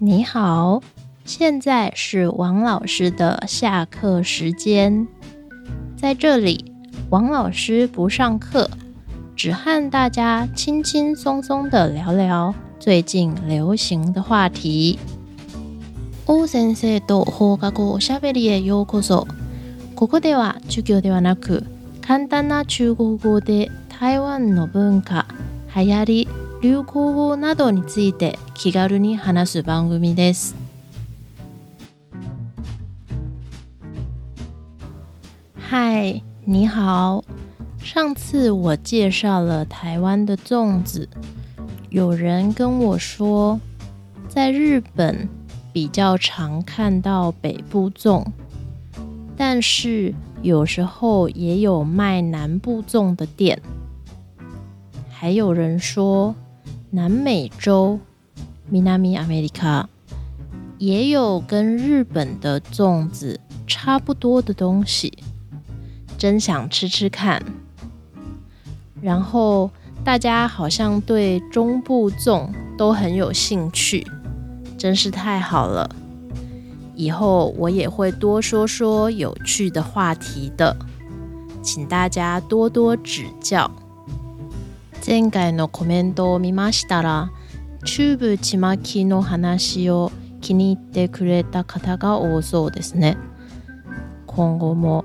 你好，现在是王老师的下课时间。在这里，王老师不上课，只和大家轻轻松松的聊聊最近流行的话题。王先生と方角おしゃべりへようこそ。ここでは授業ではなく、簡単な中国語で台湾の文化、流行り。流行語どについて気軽に話す番組です。Hi，你好。上次我介绍了台湾的粽子，有人跟我说，在日本比较常看到北部粽，但是有时候也有卖南部粽的店。还有人說。南美洲，南美阿美利卡也有跟日本的粽子差不多的东西，真想吃吃看。然后大家好像对中部粽都很有兴趣，真是太好了。以后我也会多说说有趣的话题的，请大家多多指教。前回のコメントを見ましたら中部ちまきの話を気に入ってくれた方が多そうですね今後も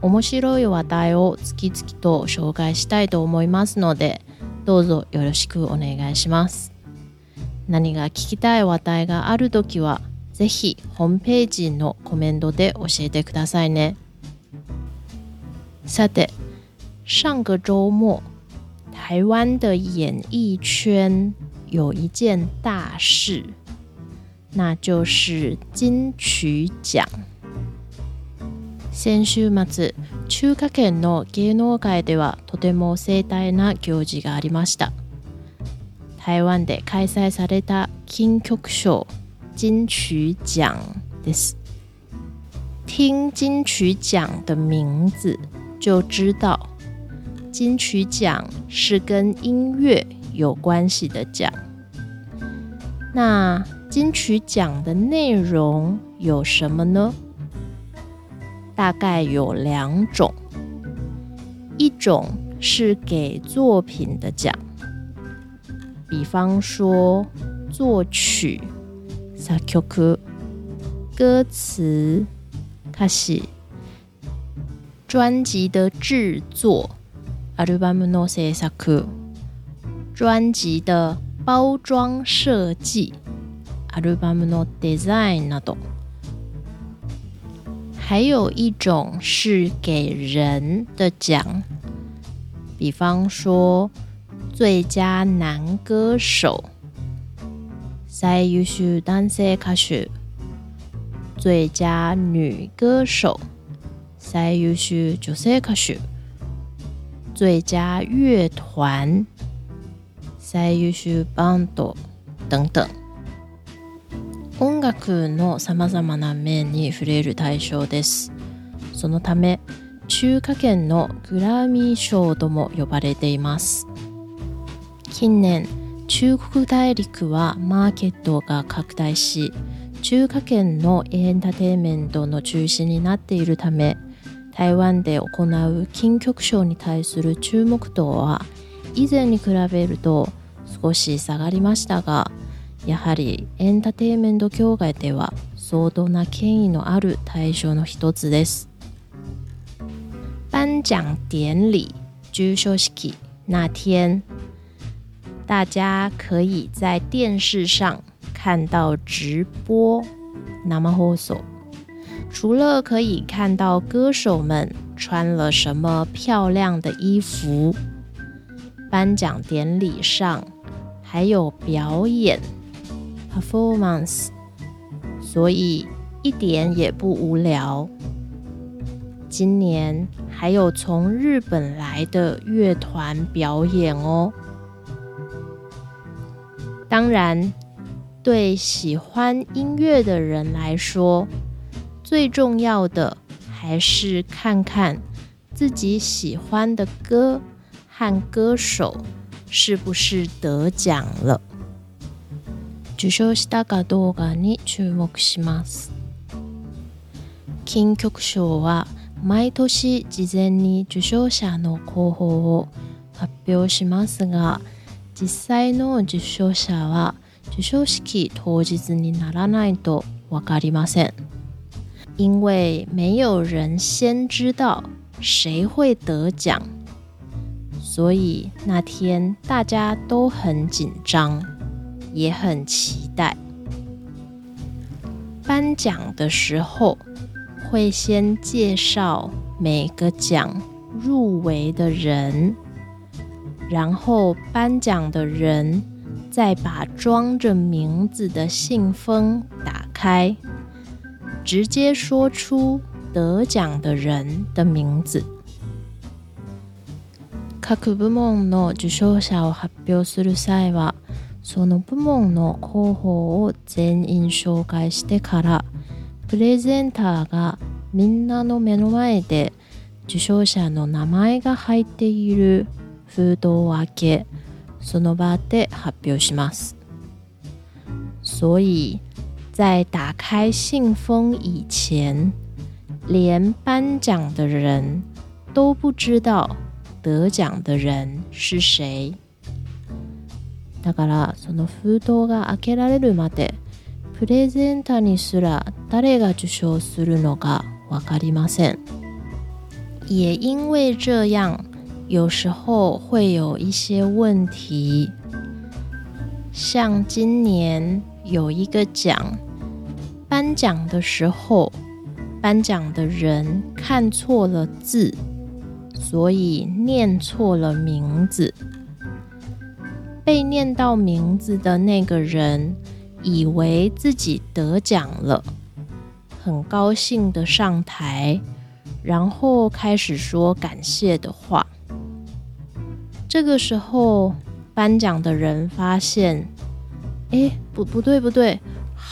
面白い話題を次々と紹介したいと思いますのでどうぞよろしくお願いします何が聞きたい話題がある時は是非ホームページのコメントで教えてくださいねさて上个周末台湾的演艺圈有一件大事，那就是金曲奖。先週末、中華圏の芸能界ではとても盛大な行事がありました。台湾で開催された金曲賞金曲奖です。听金曲奖的名字就知道。金曲奖是跟音乐有关系的奖。那金曲奖的内容有什么呢？大概有两种，一种是给作品的奖，比方说作曲、萨曲）、歌词、歌始、专辑的制作。album no se sacu 专辑的包装设计，album no design 那种。还有一种是给人的奖，比方说最佳男歌手，say you should dance cashu，最佳女歌手，say you should just cashu。最佳乐团、最優秀バンド等等。音楽のさまざまな面に触れる対象です。そのため、中華圏のグラミー賞とも呼ばれています。近年、中国大陸はマーケットが拡大し、中華圏のエンターテインメントの中心になっているため、台湾で行う金曲賞に対する注目度は以前に比べると少し下がりましたがやはりエンターテインメント協会では相当な権威のある対象の一つです颁奖典礼授賞式那天大家可以在电视上看到直播生放送除了可以看到歌手们穿了什么漂亮的衣服，颁奖典礼上还有表演 （performance），所以一点也不无聊。今年还有从日本来的乐团表演哦。当然，对喜欢音乐的人来说，最重要的还是看看自己喜欢的歌和歌手是不是得奖了。受賞したかどうかに注目します。金曲賞は毎年事前に受賞者の候補を発表しますが、実際の受賞者は受賞式当日にならないとわかりません。因为没有人先知道谁会得奖，所以那天大家都很紧张，也很期待。颁奖的时候，会先介绍每个奖入围的人，然后颁奖的人再把装着名字的信封打开。直接说出得奖的人的名字。各部門の受賞者を発表する際は、その部門の候補を全員紹介してから、プレゼンターがみんなの目の前で受賞者の名前が入っている封筒を開け、その場で発表します。所以。在打开信封以前，连颁奖的人都不知道得奖的人是谁。だからその封筒が開けられるまでプレゼンターにすら誰が受賞するのかわかりません。也因为这样，有时候会有一些问题，像今年有一个奖。颁奖的时候，颁奖的人看错了字，所以念错了名字。被念到名字的那个人以为自己得奖了，很高兴的上台，然后开始说感谢的话。这个时候，颁奖的人发现，哎，不，不对，不对。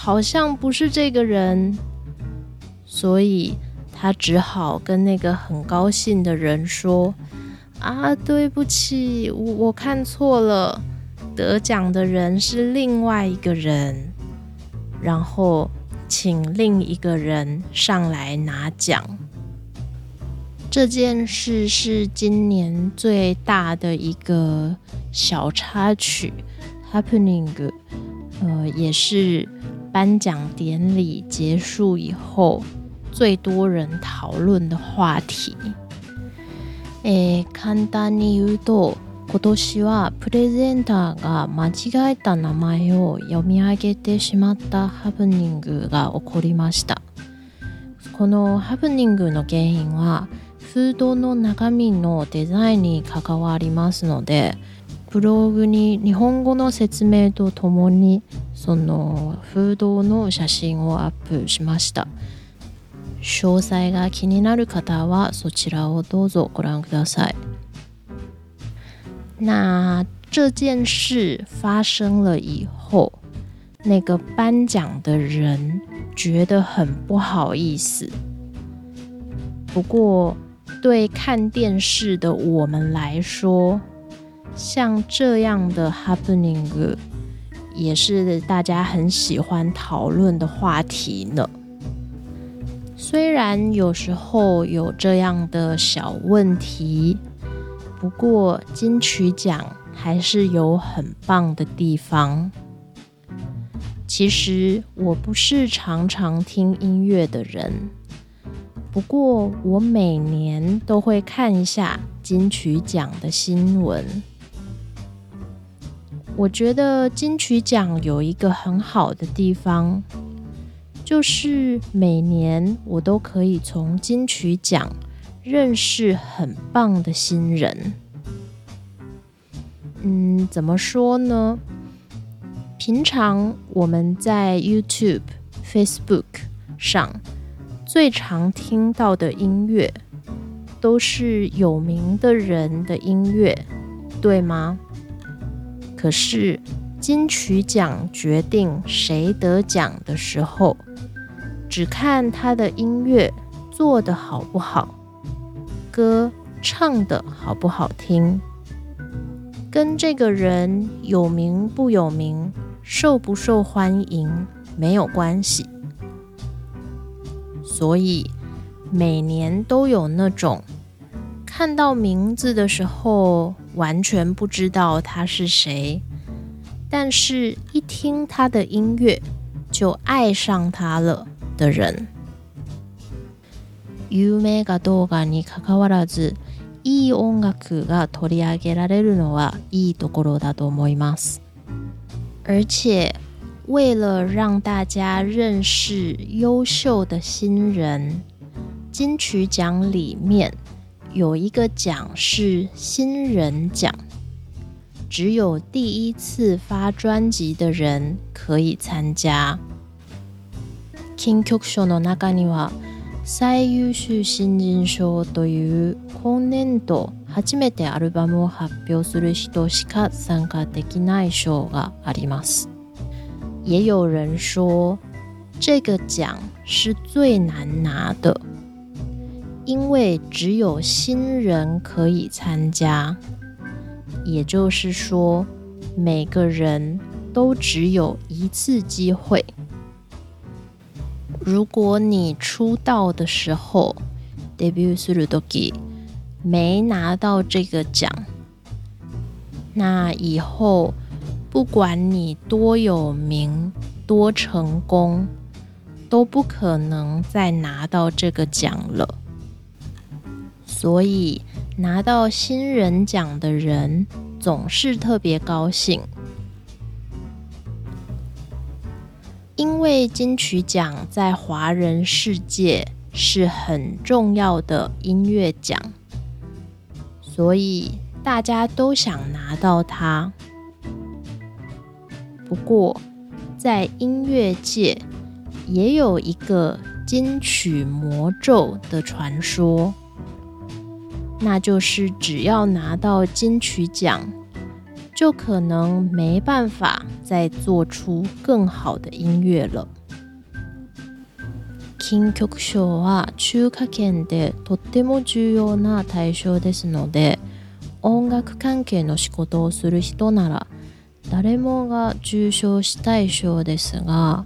好像不是这个人，所以他只好跟那个很高兴的人说：“啊，对不起，我我看错了，得奖的人是另外一个人。”然后请另一个人上来拿奖。这件事是今年最大的一个小插曲，happening，呃，也是。颁奖典礼结束以后最多人讨论的话题。えー、簡単に言うと今年はプレゼンターが間違えた名前を読み上げてしまったハプニングが起こりましたこのハプニングの原因はフードの中身のデザインに関わりますのでブログに日本語の説明とともにそのードの写真をアップしました。詳細が気になる方はそちらをどうぞご覧ください。那这件事发生了以后，那个颁奖的人觉得很不好意思。不过，对看电视的我们来说，像这样的 happening。也是大家很喜欢讨论的话题呢。虽然有时候有这样的小问题，不过金曲奖还是有很棒的地方。其实我不是常常听音乐的人，不过我每年都会看一下金曲奖的新闻。我觉得金曲奖有一个很好的地方，就是每年我都可以从金曲奖认识很棒的新人。嗯，怎么说呢？平常我们在 YouTube、Facebook 上最常听到的音乐，都是有名的人的音乐，对吗？可是金曲奖决定谁得奖的时候，只看他的音乐做的好不好，歌唱的好不好听，跟这个人有名不有名、受不受欢迎没有关系。所以每年都有那种看到名字的时候。完全不知道他是谁，但是一听他的音乐就爱上他了的人。有名が動画に関わらず、いい音楽が取り上げられるのはいいところだと思います。而且，为了让大家认识优秀的新人，金曲奖里面。有一个奖是新人奖，只有第一次发专辑的人可以参加。金曲賞の中には、最優秀新人賞という、今年度初めてアルバムを発表する人しか参加できない賞があります。也有人说，这个奖是最难拿的。因为只有新人可以参加，也就是说，每个人都只有一次机会。如果你出道的时候，debut 没拿到这个奖，那以后不管你多有名、多成功，都不可能再拿到这个奖了。所以拿到新人奖的人总是特别高兴，因为金曲奖在华人世界是很重要的音乐奖，所以大家都想拿到它。不过，在音乐界也有一个金曲魔咒的传说。那就是只要拿到金曲奖，就可能没办法再做出更好的音乐了。金曲賞は中華圏でとっても重要な対象ですので音楽関係の仕事をする人なら誰もが重賞したい賞ですが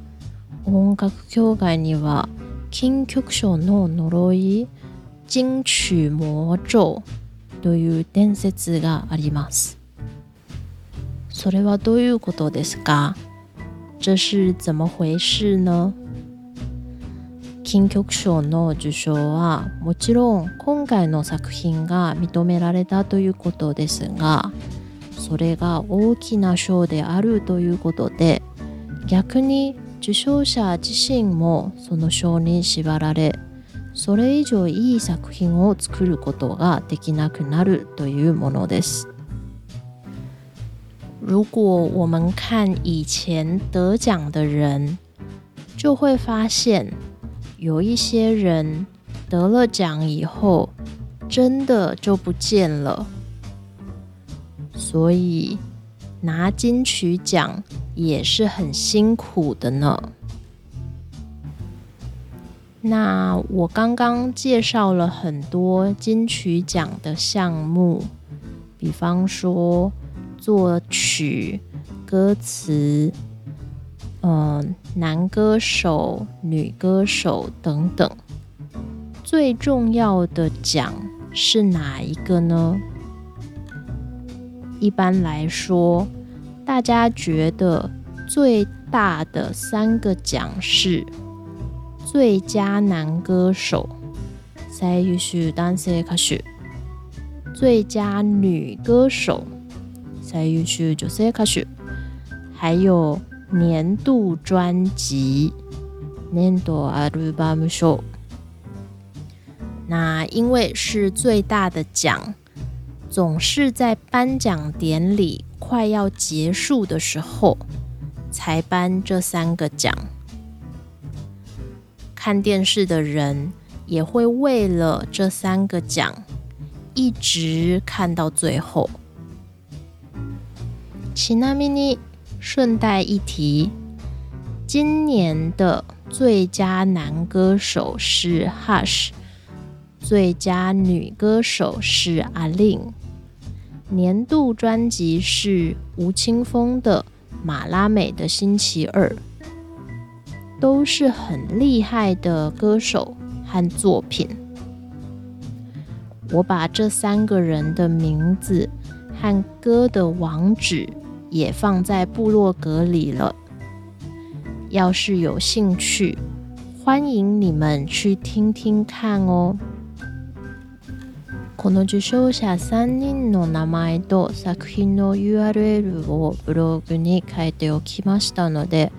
音楽協会には金曲賞の呪い金曲魔咒という伝説があります。それはどういうことですか这是怎么回事呢金曲賞の受賞はもちろん今回の作品が認められたということですがそれが大きな賞であるということで逆に受賞者自身もその賞に縛られ所以，我们看以前得奖的人，就会发现有一些人得了奖以后，真的就不见了。所以，拿金曲奖也是很辛苦的呢。那我刚刚介绍了很多金曲奖的项目，比方说作曲、歌词，嗯，男歌手、女歌手等等。最重要的奖是哪一个呢？一般来说，大家觉得最大的三个奖是。最佳男歌手，再继续单次开始；最佳女歌手，再继续就是开始。还有年度专辑，年度アルバム賞。那因为是最大的奖，总是在颁奖典礼快要结束的时候才颁这三个奖。看电视的人也会为了这三个奖一直看到最后。奇娜米妮顺带一提，今年的最佳男歌手是 Hush，最佳女歌手是 Alin，年度专辑是吴青峰的《马拉美的星期二》。都是很厉害的歌手和作品。我把这三个人的名字和歌的网址也放在部落格里了。要是有兴趣，欢迎你们去听听看哦。この作品の URL をブログに書いておきましたので。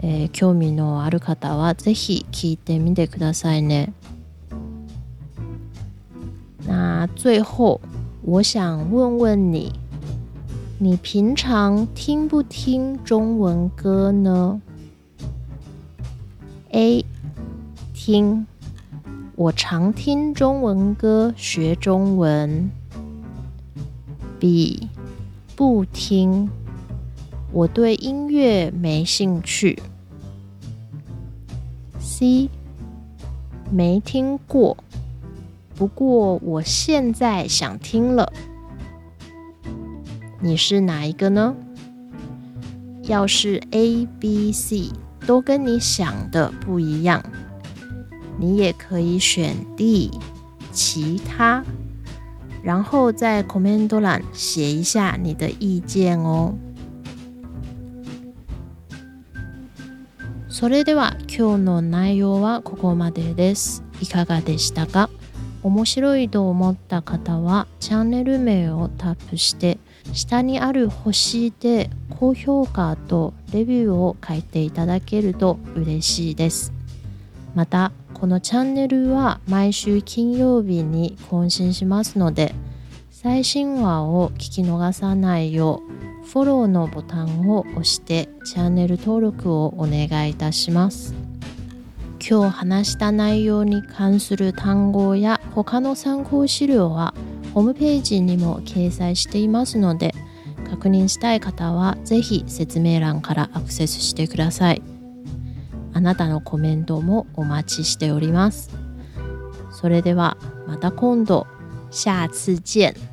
呃，兴趣のある方はぜひ聞いてみてくださいね。那最后，我想问问你，你平常听不听中文歌呢？A，听，我常听中文歌，学中文。B，不听。我对音乐没兴趣。C 没听过，不过我现在想听了。你是哪一个呢？要是 A、B、C 都跟你想的不一样，你也可以选 D 其他。然后在コメント欄写一下你的意见哦。それでは今日の内容はここまでです。いかがでしたか面白いと思った方はチャンネル名をタップして下にある星で高評価とレビューを書いていただけると嬉しいです。またこのチャンネルは毎週金曜日に更新しますので最新話を聞き逃さないようフォローのボタンを押してチャンネル登録をお願いいたします今日話した内容に関する単語や他の参考資料はホームページにも掲載していますので確認したい方は是非説明欄からアクセスしてくださいあなたのコメントもお待ちしておりますそれではまた今度下次见。